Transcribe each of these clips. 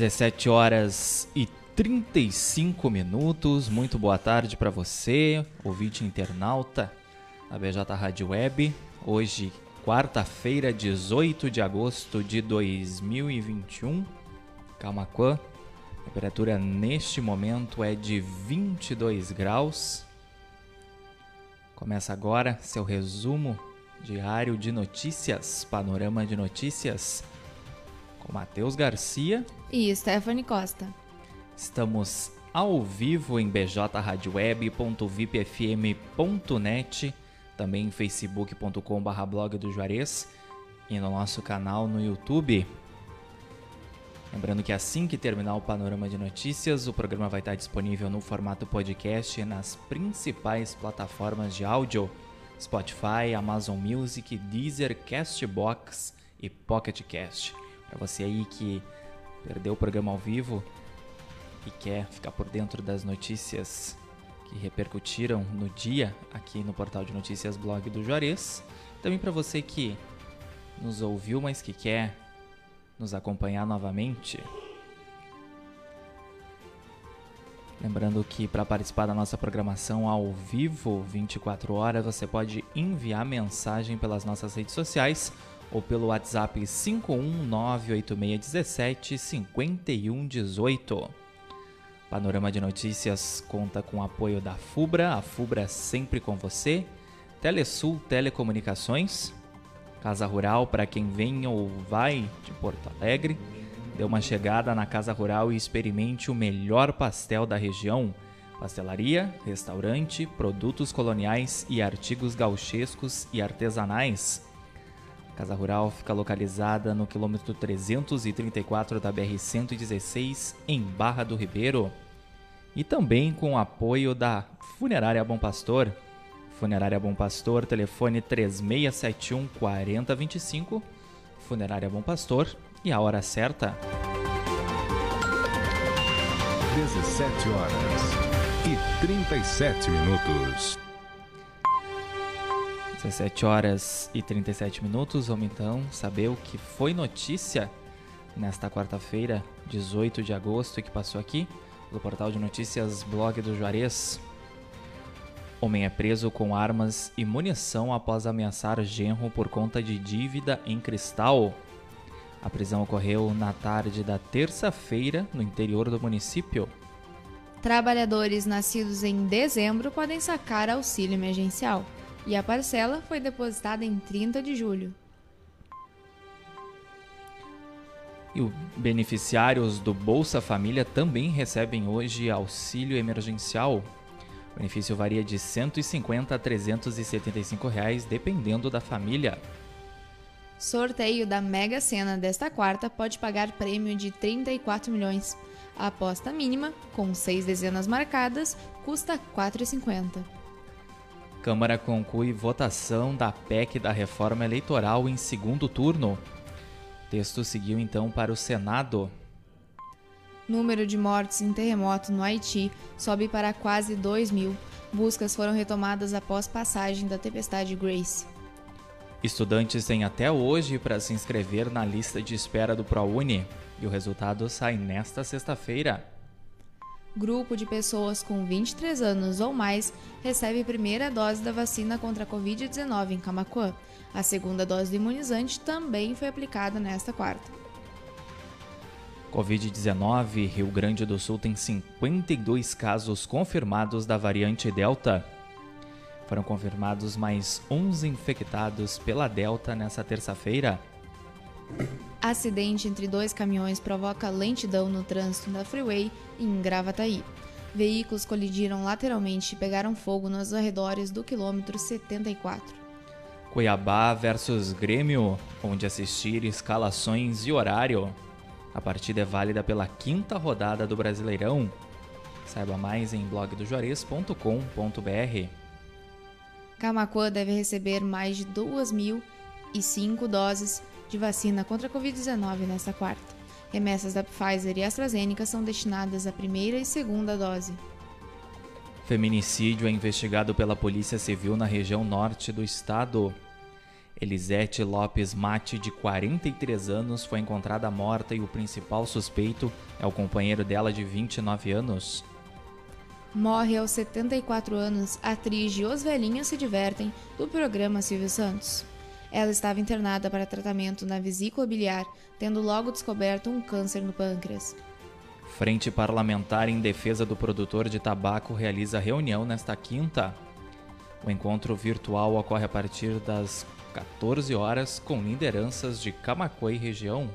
17 horas e 35 minutos. Muito boa tarde para você, ouvinte internauta da BJ Rádio Web. Hoje, quarta-feira, 18 de agosto de 2021. Camacuã. A temperatura neste momento é de 22 graus. Começa agora seu resumo diário de notícias, panorama de notícias com Matheus Garcia e Stephanie Costa. Estamos ao vivo em bjradioweb.vipfm.net, também em facebook.com.br blog do Juarez e no nosso canal no YouTube. Lembrando que assim que terminar o panorama de notícias, o programa vai estar disponível no formato podcast nas principais plataformas de áudio: Spotify, Amazon Music, Deezer, Castbox e Pocket Cast. Para você aí que perdeu o programa ao vivo e quer ficar por dentro das notícias que repercutiram no dia aqui no portal de notícias blog do Juarez. Também para você que nos ouviu, mas que quer nos acompanhar novamente. Lembrando que para participar da nossa programação ao vivo, 24 horas, você pode enviar mensagem pelas nossas redes sociais ou pelo WhatsApp 51986175118. Panorama de Notícias conta com o apoio da FUBRA, a FUBRA sempre com você, Telesul Telecomunicações, Casa Rural para quem vem ou vai de Porto Alegre. Dê uma chegada na Casa Rural e experimente o melhor pastel da região. Pastelaria, restaurante, produtos coloniais e artigos gauchescos e artesanais. Casa Rural fica localizada no quilômetro 334 da BR-116, em Barra do Ribeiro. E também com o apoio da Funerária Bom Pastor. Funerária Bom Pastor, telefone 3671 4025. Funerária Bom Pastor e a hora certa. 17 horas e 37 minutos. 17 horas e 37 minutos. Vamos então saber o que foi notícia nesta quarta-feira, 18 de agosto, que passou aqui do portal de notícias Blog do Juarez. Homem é preso com armas e munição após ameaçar genro por conta de dívida em cristal. A prisão ocorreu na tarde da terça-feira no interior do município. Trabalhadores nascidos em dezembro podem sacar auxílio emergencial e a parcela foi depositada em 30 de julho. E os beneficiários do Bolsa Família também recebem hoje auxílio emergencial. O benefício varia de R$ 150 a 375 reais, dependendo da família. Sorteio da Mega Sena desta quarta pode pagar prêmio de 34 milhões. A aposta mínima, com seis dezenas marcadas, custa R$ 4,50. Câmara conclui votação da PEC da reforma eleitoral em segundo turno. O texto seguiu então para o Senado. Número de mortes em terremoto no Haiti sobe para quase 2 mil. Buscas foram retomadas após passagem da tempestade Grace. Estudantes têm até hoje para se inscrever na lista de espera do ProUni e o resultado sai nesta sexta-feira. Grupo de pessoas com 23 anos ou mais recebe primeira dose da vacina contra a Covid-19 em Camacuã. A segunda dose do imunizante também foi aplicada nesta quarta. Covid-19, Rio Grande do Sul tem 52 casos confirmados da variante Delta. Foram confirmados mais 11 infectados pela Delta nesta terça-feira. Acidente entre dois caminhões provoca lentidão no trânsito da Freeway em Gravataí. Veículos colidiram lateralmente e pegaram fogo nos arredores do quilômetro 74. Cuiabá versus Grêmio, onde assistir escalações e horário. A partida é válida pela quinta rodada do Brasileirão. Saiba mais em blogdojuarez.com.br. Camacuã deve receber mais de 2.005 doses de vacina contra a Covid-19 nesta quarta. Remessas da Pfizer e AstraZeneca são destinadas à primeira e segunda dose. Feminicídio é investigado pela Polícia Civil na região norte do estado. Elisete Lopes Mate, de 43 anos, foi encontrada morta e o principal suspeito é o companheiro dela de 29 anos. Morre aos 74 anos a atriz de Os Velhinhos Se Divertem, do programa Silvio Santos. Ela estava internada para tratamento na vesícula biliar, tendo logo descoberto um câncer no pâncreas. Frente Parlamentar em Defesa do Produtor de Tabaco realiza reunião nesta quinta. O encontro virtual ocorre a partir das 14 horas com lideranças de Camacuã e região.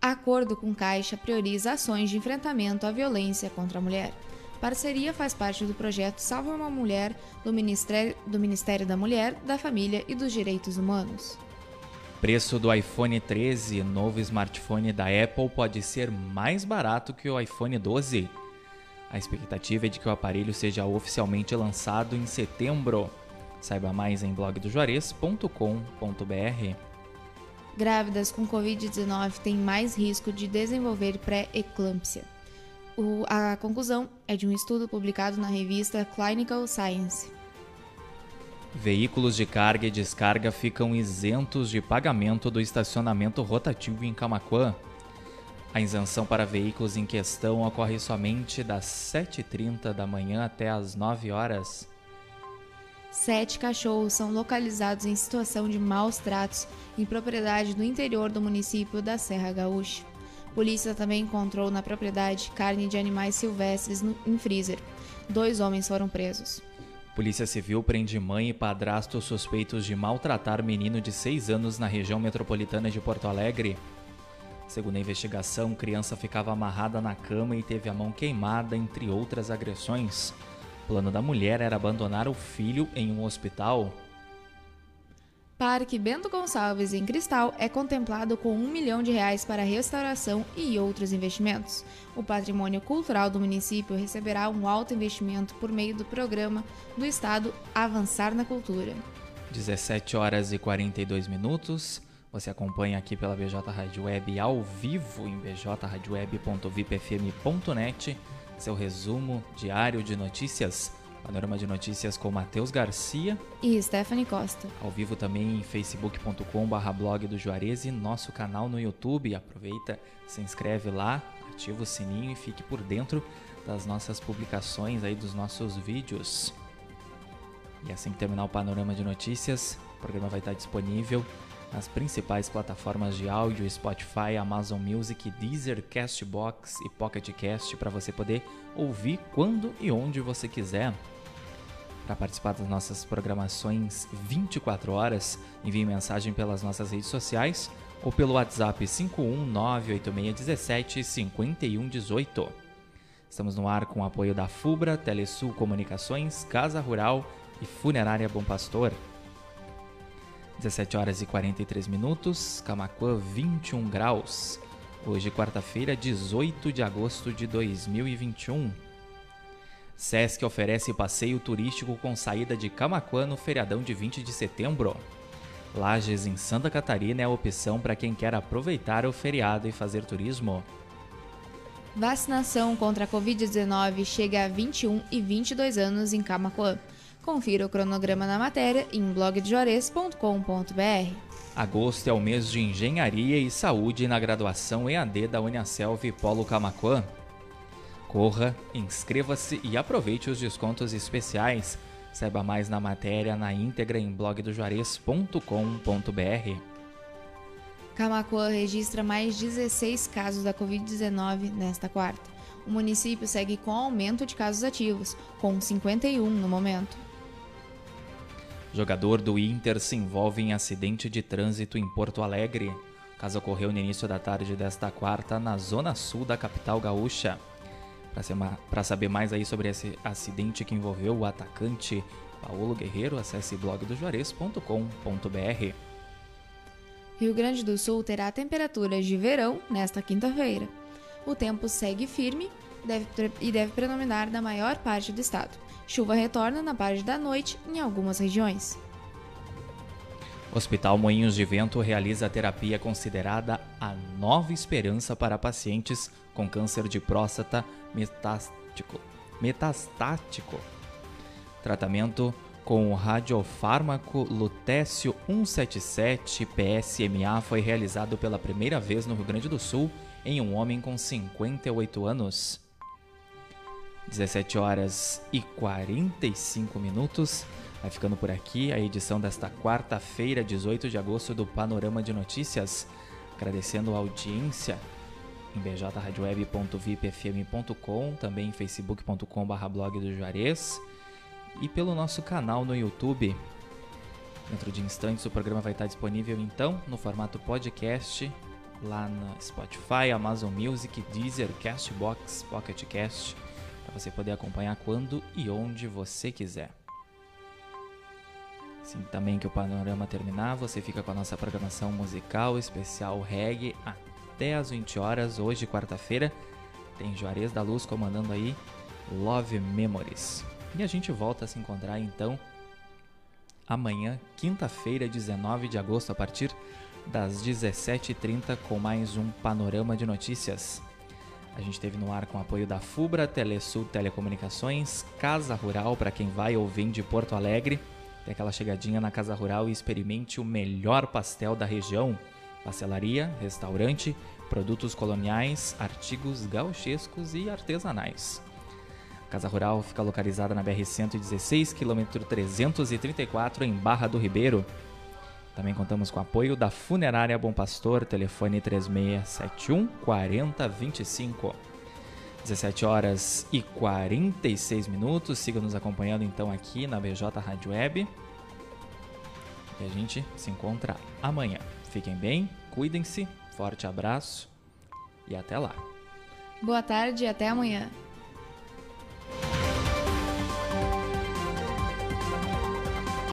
Acordo com Caixa prioriza ações de enfrentamento à violência contra a mulher. Parceria faz parte do projeto Salve uma Mulher do Ministério, do Ministério da Mulher, da Família e dos Direitos Humanos. Preço do iPhone 13, novo smartphone da Apple, pode ser mais barato que o iPhone 12. A expectativa é de que o aparelho seja oficialmente lançado em setembro. Saiba mais em blogdojuarez.com.br. Grávidas com Covid-19 têm mais risco de desenvolver pré-eclâmpsia. A conclusão é de um estudo publicado na revista Clinical Science. Veículos de carga e descarga ficam isentos de pagamento do estacionamento rotativo em Camaquã. A isenção para veículos em questão ocorre somente das 7h30 da manhã até as 9 horas. Sete cachorros são localizados em situação de maus tratos em propriedade no interior do município da Serra Gaúcha. Polícia também encontrou na propriedade carne de animais silvestres no, em freezer. Dois homens foram presos. Polícia Civil prende mãe e padrasto suspeitos de maltratar menino de 6 anos na região metropolitana de Porto Alegre. Segundo a investigação, criança ficava amarrada na cama e teve a mão queimada, entre outras agressões. O plano da mulher era abandonar o filho em um hospital. Parque Bento Gonçalves em Cristal é contemplado com um milhão de reais para restauração e outros investimentos. O patrimônio cultural do município receberá um alto investimento por meio do programa do Estado Avançar na Cultura. 17 horas e 42 minutos. Você acompanha aqui pela BJ Rádio Web ao vivo em bjradioweb.vipfm.net seu resumo diário de notícias. Panorama de Notícias com Matheus Garcia e Stephanie Costa. Ao vivo também em facebook.com.br blog do Juarez e nosso canal no YouTube. Aproveita, se inscreve lá, ativa o sininho e fique por dentro das nossas publicações aí dos nossos vídeos. E assim que terminar o Panorama de Notícias, o programa vai estar disponível nas principais plataformas de áudio, Spotify, Amazon Music, Deezer, Castbox e Pocket Cast para você poder ouvir quando e onde você quiser. Para participar das nossas programações 24 horas, envie mensagem pelas nossas redes sociais ou pelo WhatsApp 51986175118. Estamos no ar com o apoio da FUBRA, Telesul Comunicações, Casa Rural e Funerária Bom Pastor. 17 horas e 43 minutos, Camacuã 21 graus. Hoje, quarta-feira, 18 de agosto de 2021. Sesc oferece passeio turístico com saída de Camacuã no feriadão de 20 de setembro. Lages em Santa Catarina é a opção para quem quer aproveitar o feriado e fazer turismo. Vacinação contra a Covid-19 chega a 21 e 22 anos em Camacuã. Confira o cronograma na matéria em blogdejuarez.com.br. Agosto é o mês de Engenharia e Saúde na graduação EAD da Uniaselv Polo Camacuã. Corra, inscreva-se e aproveite os descontos especiais. Saiba mais na matéria na íntegra em blogdojuarez.com.br. Camacuã registra mais 16 casos da Covid-19 nesta quarta. O município segue com aumento de casos ativos, com 51 no momento. Jogador do Inter se envolve em acidente de trânsito em Porto Alegre. O caso ocorreu no início da tarde desta quarta, na zona sul da capital gaúcha. Para saber mais aí sobre esse acidente que envolveu o atacante Paulo Guerreiro, acesse blogdojuarez.com.br. Rio Grande do Sul terá temperaturas de verão nesta quinta-feira. O tempo segue firme deve, e deve predominar na maior parte do estado. Chuva retorna na parte da noite em algumas regiões. Hospital Moinhos de Vento realiza a terapia considerada a nova esperança para pacientes com câncer de próstata metastático. metastático. Tratamento com o radiofármaco Lutécio 177 PSMA foi realizado pela primeira vez no Rio Grande do Sul em um homem com 58 anos. 17 horas e 45 minutos. Vai ficando por aqui a edição desta quarta-feira, 18 de agosto, do Panorama de Notícias. Agradecendo a audiência em bjradioweb.vipfm.com, também em facebook.com.br blog do Juarez e pelo nosso canal no YouTube. Dentro de instantes o programa vai estar disponível então no formato podcast lá na Spotify, Amazon Music, Deezer, Castbox, Pocket Cast, para você poder acompanhar quando e onde você quiser. Assim também que o panorama terminar, você fica com a nossa programação musical especial reggae até às 20 horas, hoje quarta-feira. Tem Juarez da Luz comandando aí Love Memories. E a gente volta a se encontrar então amanhã, quinta-feira, 19 de agosto, a partir das 17h30, com mais um Panorama de Notícias. A gente teve no ar com apoio da FUBRA, Telesul Telecomunicações, Casa Rural para quem vai ou vem de Porto Alegre. Tem aquela chegadinha na Casa Rural e experimente o melhor pastel da região. Pastelaria, restaurante, produtos coloniais, artigos gauchescos e artesanais. Casa Rural fica localizada na BR-116, quilômetro 334, em Barra do Ribeiro. Também contamos com o apoio da Funerária Bom Pastor, telefone 3671 4025. 17 horas e 46 minutos. Siga nos acompanhando então aqui na BJ Rádio Web. E a gente se encontra amanhã. Fiquem bem, cuidem-se, forte abraço e até lá. Boa tarde e até amanhã.